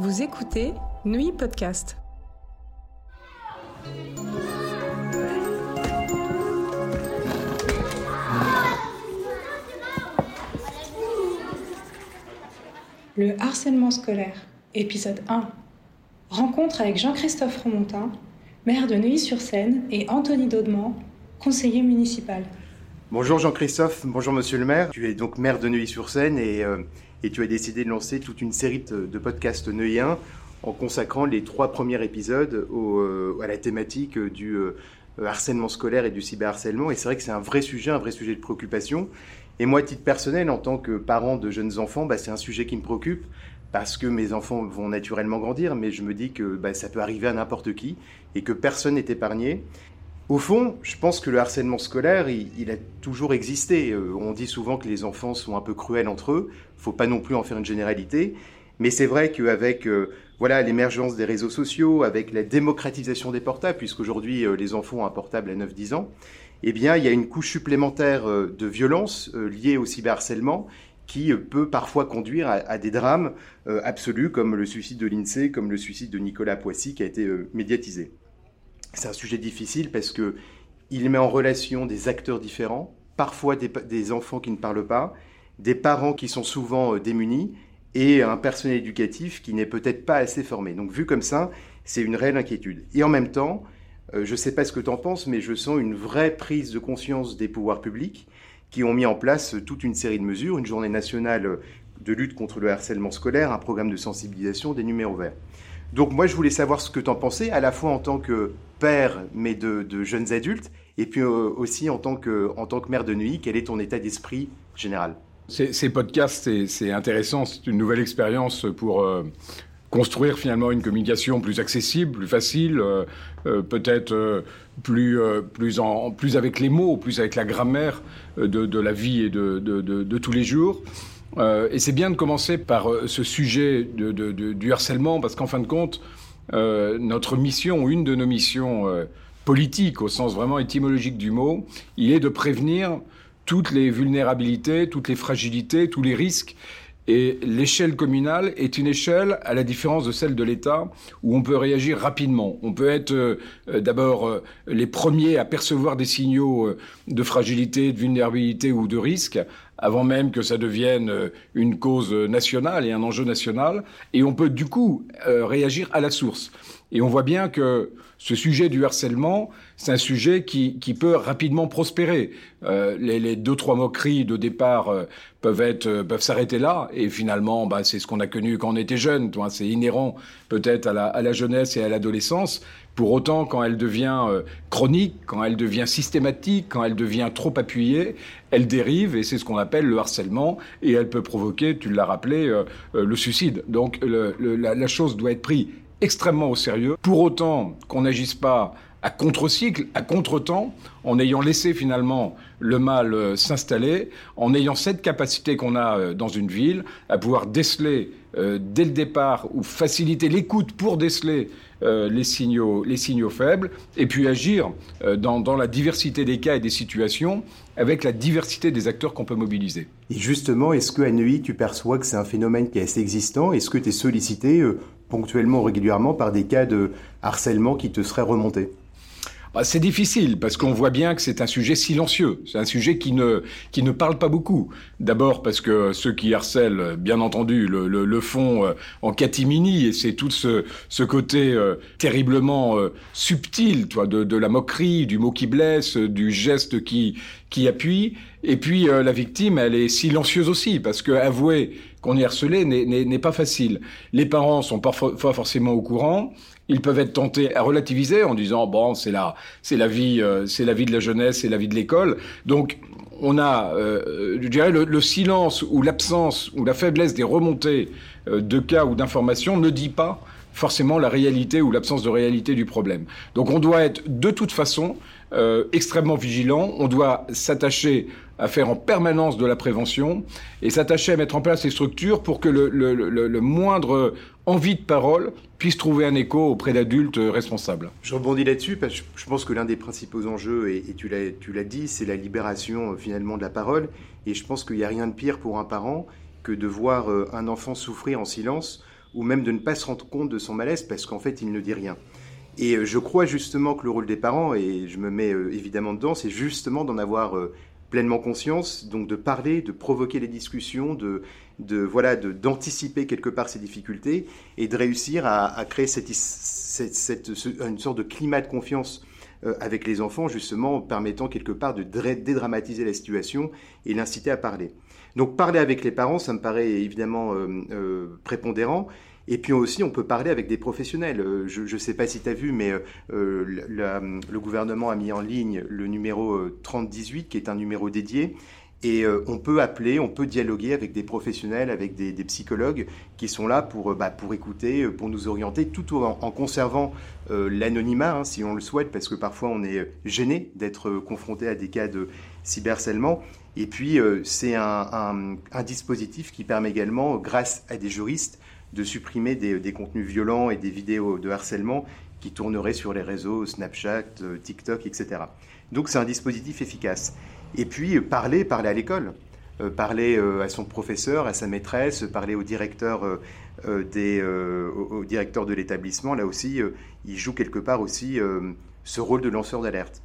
Vous écoutez Nuit Podcast. Le harcèlement scolaire, épisode 1. Rencontre avec Jean-Christophe Remontin, maire de Neuilly-sur-Seine, et Anthony Daudement, conseiller municipal. Bonjour Jean-Christophe, bonjour Monsieur le maire. Tu es donc maire de Neuilly-sur-Seine et, euh, tu as décidé de lancer toute une série de, de podcasts neuilliens en consacrant les trois premiers épisodes euh, à la thématique du euh, harcèlement scolaire et du cyberharcèlement. Et c'est vrai que c'est un vrai sujet, un vrai sujet de préoccupation. Et moi, à titre personnel, en tant que parent de jeunes enfants, bah, c'est un sujet qui me préoccupe parce que mes enfants vont naturellement grandir, mais je me dis que bah, ça peut arriver à n'importe qui et que personne n'est épargné. Au fond, je pense que le harcèlement scolaire, il, a toujours existé. Euh, on dit souvent que les enfants sont un peu cruels entre eux. Il faut pas non plus en faire une généralité. Mais c'est vrai qu'avec euh, voilà l'émergence des réseaux sociaux, avec la démocratisation des portables, puisqu'aujourd'hui euh, les enfants ont un portable à 9-10 ans, eh il y a une couche supplémentaire de violence liée au cyberharcèlement qui peut parfois conduire à, des drames absolus comme le suicide de l'INSEE, comme le suicide de Nicolas Poissy qui a été médiatisé. C'est un sujet difficile parce que il met en relation des acteurs différents, parfois des, enfants qui ne parlent pas, des parents qui sont souvent euh, démunis et un personnel éducatif qui n'est peut-être pas assez formé. Donc vu comme ça, c'est une réelle inquiétude. Et en même temps, euh, je ne sais pas ce que tu en penses, mais je sens une vraie prise de conscience des pouvoirs publics qui ont mis en place toute une série de mesures, une journée nationale de lutte contre le harcèlement scolaire, un programme de sensibilisation, des numéros verts. Donc moi, je voulais savoir ce que tu en pensais, à la fois en tant que père, mais de, jeunes adultes, et puis euh, aussi en tant, que, en tant que mère de nuit, quel est ton état d'esprit général? Ces, podcasts, c'est intéressant, c'est une nouvelle expérience pour euh, construire finalement une communication plus accessible, plus facile, euh, peut-être plus, plus, plus avec les mots, plus avec la grammaire de, la vie et de, de tous les jours. Euh, et c'est bien de commencer par euh, ce sujet du harcèlement, parce qu'en fin de compte, euh, notre mission, une de nos missions politiques, au sens vraiment étymologique du mot, il est de prévenir toutes les vulnérabilités, toutes les fragilités, tous les risques et l'échelle communale est une échelle, à la différence de celle de l'État, où on peut réagir rapidement. On peut être d'abord les premiers à percevoir des signaux de fragilité, de vulnérabilité ou de risque, avant même que ça devienne une cause nationale et un enjeu national. Et on peut du coup réagir à la source. Et on voit bien que ce sujet du harcèlement, c'est un sujet qui, qui, peut rapidement prospérer. Euh, les, les, deux trois moqueries de départ euh, peuvent être euh, peuvent s'arrêter là et finalement bah, c'est ce qu'on a connu quand on était jeune. C'est inhérent peut-être à la, à la, jeunesse et à l'adolescence. Pour autant, quand elle devient euh, chronique, quand elle devient systématique, quand elle devient trop appuyée, elle dérive et c'est ce qu'on appelle le harcèlement et elle peut provoquer, tu l'as rappelé, le suicide. Donc le, la, la chose doit être prise extrêmement au sérieux. Pour autant qu'on n'agisse pas à contre-cycle, à contre-temps, en ayant laissé finalement le mal euh, s'installer, en ayant cette capacité qu'on a euh, dans une ville à pouvoir déceler euh, dès le départ ou faciliter l'écoute pour déceler les, signaux, les signaux faibles et puis agir dans, dans, la diversité des cas et des situations avec la diversité des acteurs qu'on peut mobiliser. Et justement, est-ce que à Neuilly, tu perçois que c'est un phénomène qui est assez existant? Est-ce que tu es sollicité ponctuellement, régulièrement, par des cas de harcèlement qui te seraient remontés? Bah, c'est difficile parce qu'on voit bien que c'est un sujet silencieux. C'est un sujet qui ne qui ne parle pas beaucoup. D'abord parce que ceux qui harcèlent, bien entendu, le, le, le font euh, en catimini et c'est tout ce, ce côté euh, terriblement euh, subtil, toi, de, de la moquerie, du mot qui blesse, du geste qui qui appuie. Et puis la victime, elle est silencieuse aussi parce que avouer qu'on est harcelé n'est pas facile. Les parents sont pas forcément au courant ils peuvent être tentés à relativiser en disant bon c'est la c'est la vie euh, c'est la vie de la jeunesse c'est la vie de l'école. Donc on a euh, je dirais le, silence ou l'absence ou la faiblesse des remontées euh, de cas ou d'informations ne dit pas forcément la réalité ou l'absence de réalité du problème. Donc on doit être de toute façon extrêmement vigilant. On doit s'attacher à faire en permanence de la prévention et s'attacher à mettre en place les structures pour que le, moindre envie de parole puisse trouver un écho auprès d'adultes responsables. Je rebondis là-dessus parce que je pense que l'un des principaux enjeux, et, tu l'as dit, c'est la libération euh, finalement de la parole. Et je pense qu'il n'y a rien de pire pour un parent que de voir euh, un enfant souffrir en silence ou même de ne pas se rendre compte de son malaise parce qu'en fait il ne dit rien. Et euh, je crois justement que le rôle des parents, et je me mets évidemment dedans, c'est justement d'en avoir pleinement conscience, donc de parler, de provoquer les discussions, de, de voilà, d'anticiper quelque part ces difficultés et de réussir à, créer cette, cette, une sorte de climat de confiance avec les enfants, justement, permettant quelque part de dédramatiser la situation et l'inciter à parler. Donc parler avec les parents, ça me paraît évidemment prépondérant. Et puis aussi, on peut parler avec des professionnels. Euh, je ne sais pas si tu as vu, mais euh, le gouvernement a mis en ligne le numéro 3018, euh, qui est un numéro dédié. Et on peut appeler, on peut dialoguer avec des professionnels, avec des, psychologues qui sont là pour, bah, pour écouter, pour nous orienter, tout en, conservant l'anonymat, hein, si on le souhaite, parce que parfois on est gêné d'être confronté à des cas de cyberharcèlement. Et puis, c'est un, un, dispositif qui permet également, grâce à des juristes, de supprimer des, contenus violents et des vidéos de harcèlement qui tourneraient sur les réseaux Snapchat, euh, TikTok, etc. Donc c'est un dispositif efficace. Et puis parler, parler à l'école, euh, parler euh, à son professeur, à sa maîtresse, parler au directeur, des, au, directeur de l'établissement. Là aussi, il joue quelque part aussi ce rôle de lanceur d'alerte.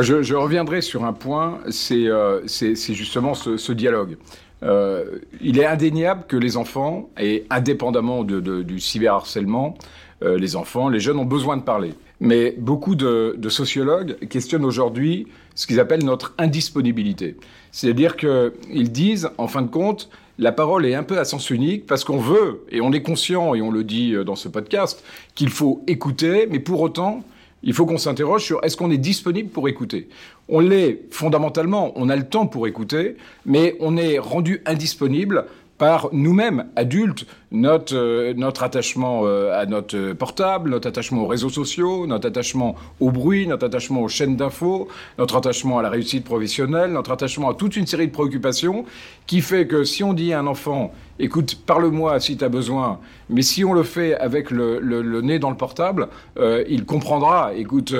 Je, reviendrai sur un point, c'est justement ce dialogue. Euh, il est indéniable que les enfants, et indépendamment du cyberharcèlement, euh, les enfants, les jeunes ont besoin de parler. Mais beaucoup de, sociologues questionnent aujourd'hui ce qu'ils appellent notre indisponibilité. C'est-à-dire qu'ils disent, en fin de compte, la parole est un peu à sens unique parce qu'on veut, et on est conscient, et on le dit euh, dans ce podcast, qu'il faut écouter, mais pour autant, il faut qu'on s'interroge sur est-ce qu'on est disponible pour écouter. On l'est fondamentalement, on a le temps pour écouter, mais on est rendu indisponible par nous-mêmes, adultes, notre, euh, attachement euh, à notre portable, notre attachement aux réseaux sociaux, notre attachement au bruit, notre attachement aux chaînes d'infos, notre attachement à la réussite professionnelle, notre attachement à toute une série de préoccupations qui fait que si on dit à un enfant, écoute, parle-moi si tu as besoin, mais si on le fait avec le, nez dans le portable, euh, il comprendra, écoute,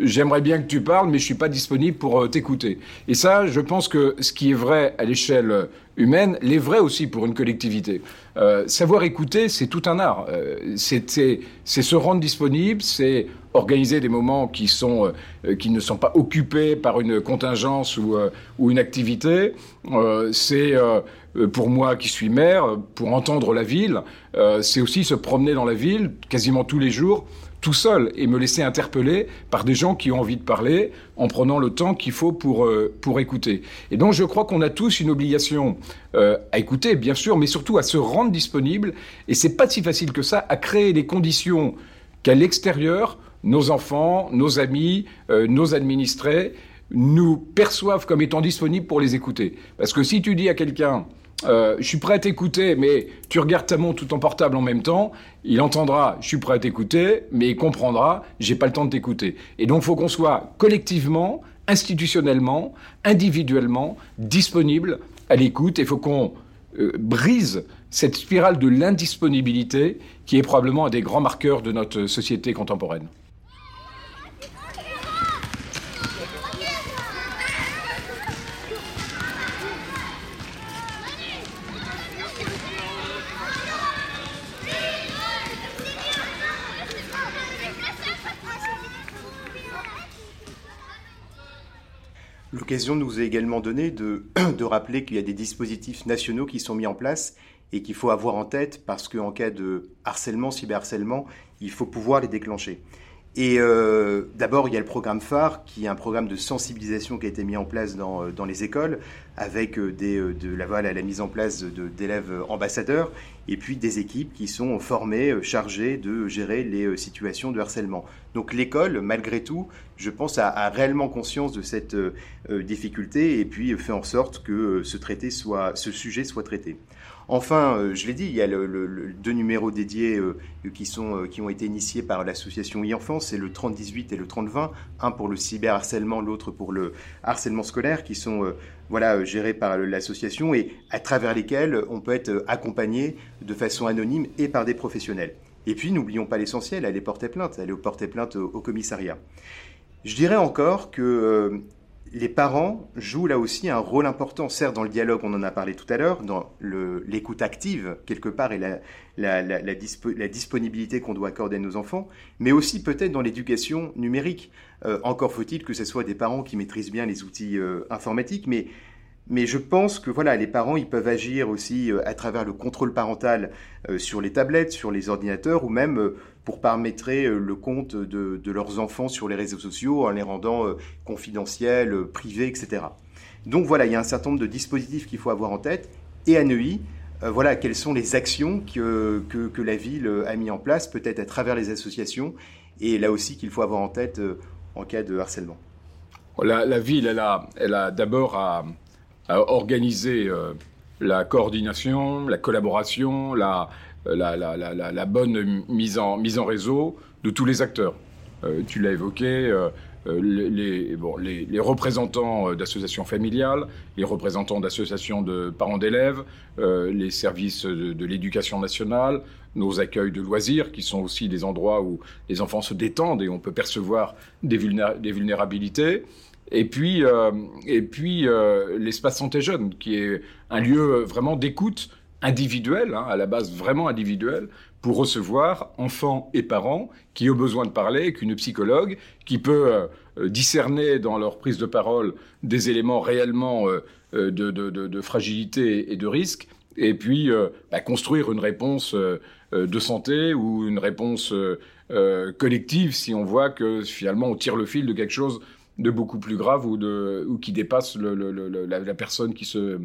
j'aimerais bien que tu parles, mais je suis pas disponible pour t'écouter. Et ça, je pense que ce qui est vrai à l'échelle humaine l'est vrai aussi pour une collectivité. Euh, savoir écouter, c'est tout un art. Euh, c'est se rendre disponible, c'est organiser des moments qui, euh, ne sont pas occupés par une contingence ou une activité. c'est pour moi qui suis maire, pour entendre la ville, c'est aussi se promener dans la ville quasiment tous les jours tout seul et me laisser interpeller par des gens qui ont envie de parler en prenant le temps qu'il faut pour, euh, pour écouter. Et donc je crois qu'on a tous une obligation euh, à écouter, bien sûr, mais surtout à se rendre disponible. Et c'est pas si facile que ça à créer les conditions qu'à l'extérieur, nos enfants, nos amis, euh, nos administrés nous perçoivent comme étant disponibles pour les écouter. Parce que si tu dis à quelqu'un euh, je suis prêt à t'écouter, mais tu regardes ta montre tout en portable en même temps, il entendra, je suis prêt à t'écouter, mais il comprendra, j'ai pas le temps de t'écouter. Et donc, il faut qu'on soit collectivement, institutionnellement, individuellement, disponible à l'écoute. Il faut qu'on euh, brise cette spirale de l'indisponibilité qui est probablement un des grands marqueurs de notre société contemporaine. L'occasion nous est également donnée de, de rappeler qu'il y a des dispositifs nationaux qui sont mis en place et qu'il faut avoir en tête parce qu'en cas de harcèlement, cyberharcèlement, il faut pouvoir les déclencher. Et euh, d'abord, il y a le programme phare, qui est un programme de sensibilisation qui a été mis en place dans, euh, dans les écoles, avec euh, des, de la, voilà, la mise en place d'élèves ambassadeurs, et puis des équipes qui sont formées, chargées de gérer les situations de harcèlement. Donc l'école, malgré tout, je pense, a, a réellement conscience de cette difficulté, et puis fait en sorte que ce, traité soit, ce sujet soit traité. Enfin, euh, je l'ai dit, il y a deux numéros dédiés euh, qui, sont, euh, qui ont été initiés par l'association e-enfance, c'est le 3018 et le 3020, un pour le cyberharcèlement, l'autre pour le harcèlement scolaire, qui sont voilà, gérés par l'association et à travers lesquels on peut être accompagné de façon anonyme et par des professionnels. Et puis, n'oublions pas l'essentiel, aller porter plainte, aller porter plainte au, au, commissariat. Je dirais encore que les parents jouent là aussi un rôle important, certes dans le dialogue, on en a parlé tout à l'heure, dans l'écoute active, quelque part, et la, disponibilité qu'on doit accorder à nos enfants, mais aussi peut-être dans l'éducation numérique. Euh, encore faut-il que ce soit des parents qui maîtrisent bien les outils euh, informatiques, mais, mais je pense que voilà, les parents, ils peuvent agir aussi euh, à travers le contrôle parental sur les tablettes, sur les ordinateurs, ou même pour paramétrer euh, le compte de, leurs enfants sur les réseaux sociaux en les rendant euh, confidentiels, euh, privés, etc. Donc voilà, il y a un certain nombre de dispositifs qu'il faut avoir en tête. Et à Neuilly, voilà quelles sont les actions que, que, la ville a mis en place, peut-être à travers les associations, et là aussi qu'il faut avoir en tête en cas de harcèlement. La, ville, elle a, elle a d'abord à, organiser la coordination, la collaboration, la, euh, la, bonne mise en, mise en réseau de tous les acteurs. Euh, tu l'as évoqué, euh, les, les, représentants d'associations familiales, les représentants d'associations de parents d'élèves, les services de, l'éducation nationale, nos accueils de loisirs, qui sont aussi des endroits où les enfants se détendent et on peut percevoir des, des vulnérabilités. Et puis, et puis l'espace santé jeune, qui est un lieu vraiment d'écoute individuel, hein, à la base vraiment individuel, pour recevoir enfants et parents qui ont besoin de parler, qu'une psychologue qui peut euh, discerner dans leur prise de parole des éléments réellement euh, euh, de, fragilité et de risque, et puis bah, construire une réponse de santé ou une réponse collective si on voit que finalement on tire le fil de quelque chose de beaucoup plus grave ou, de, ou qui dépasse la, personne qui se,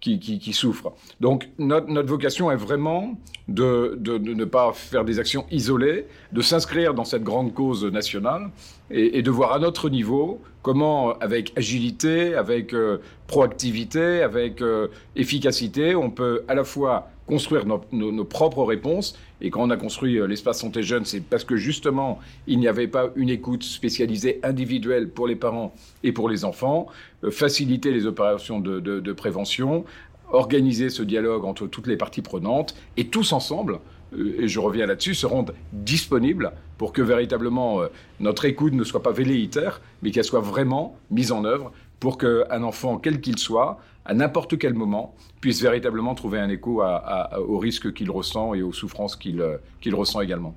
qui, souffrent. Donc notre, notre, vocation est vraiment de, de, ne pas faire des actions isolées, de s'inscrire dans cette grande cause nationale et, et, de voir à notre niveau comment, avec agilité, avec euh, proactivité, avec euh, efficacité, on peut à la fois construire nos, propres réponses. Et quand on a construit euh, l'espace santé jeune, c'est parce que justement, il n'y avait pas une écoute spécialisée individuelle pour les parents et pour les enfants, euh, faciliter les opérations de, de, de, prévention, organiser ce dialogue entre toutes les parties prenantes, et tous ensemble, euh, et je reviens là-dessus, se rendre disponibles pour que véritablement notre écoute ne soit pas velléitaire, mais qu'elle soit vraiment mise en œuvre pour qu'un enfant, quel qu'il soit, à n'importe quel moment, puisse véritablement trouver un écho au risque qu'il ressent et aux souffrances qu'il euh, ressent également.